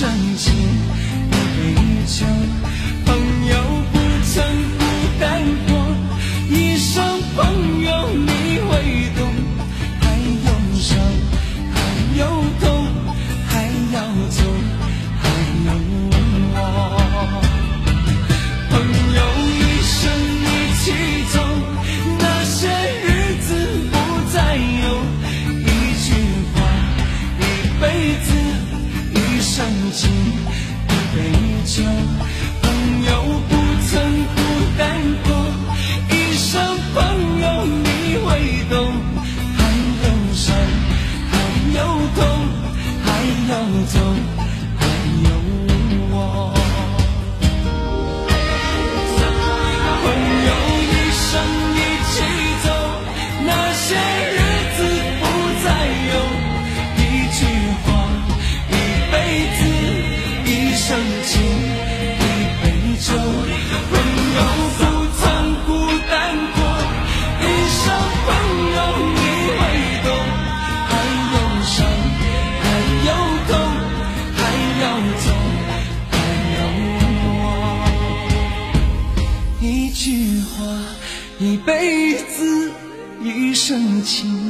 深情一杯酒。真情。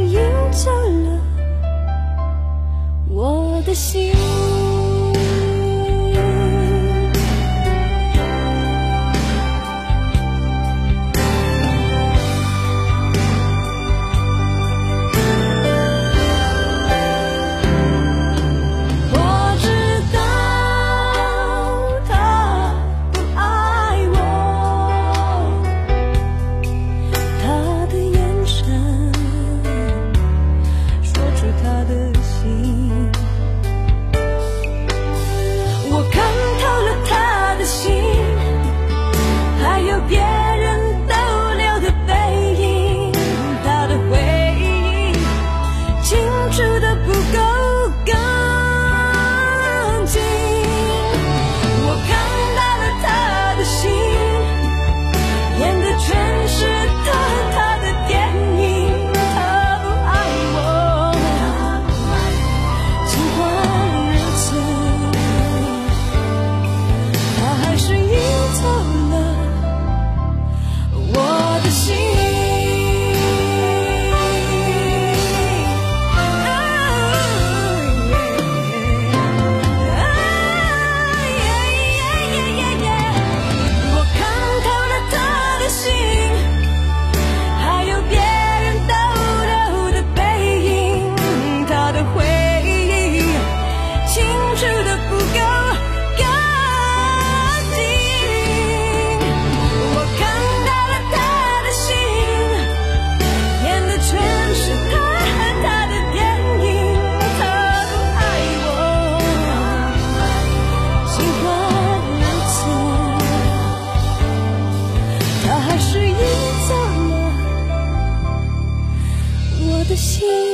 映照了我的心。心。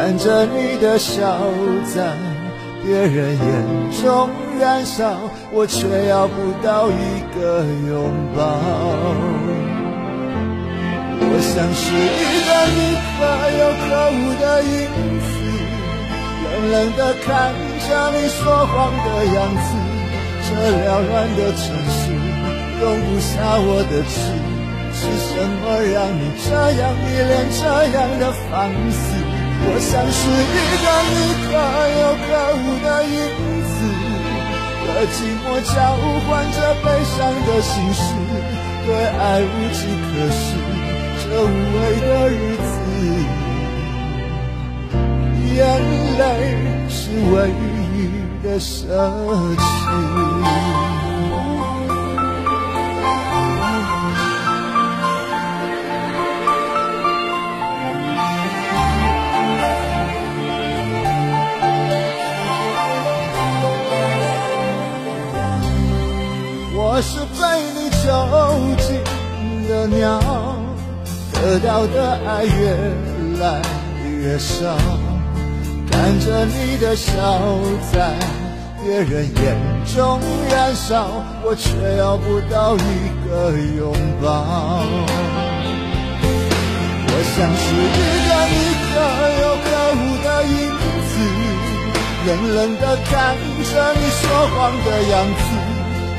看着你的笑在别人眼中燃烧，我却要不到一个拥抱。我像是一个你可有可无的影子，冷冷的看着你说谎的样子。这缭乱的城市容不下我的痴，是什么让你这样迷恋，这样的放肆？我像是一个你可有可无的影子，和寂寞交换着悲伤的心事，对爱无计可施，这无味的日子，眼泪是唯一的奢侈。得到的爱越来越少。看着你的笑在别人眼中燃烧，我却要不到一个拥抱。我像是一个你可有可无的影子，冷冷的看着你说谎的样子。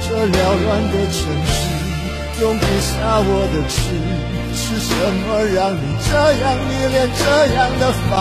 这缭乱的城市容不下我的痴，是什么让你这样迷恋，这样的放？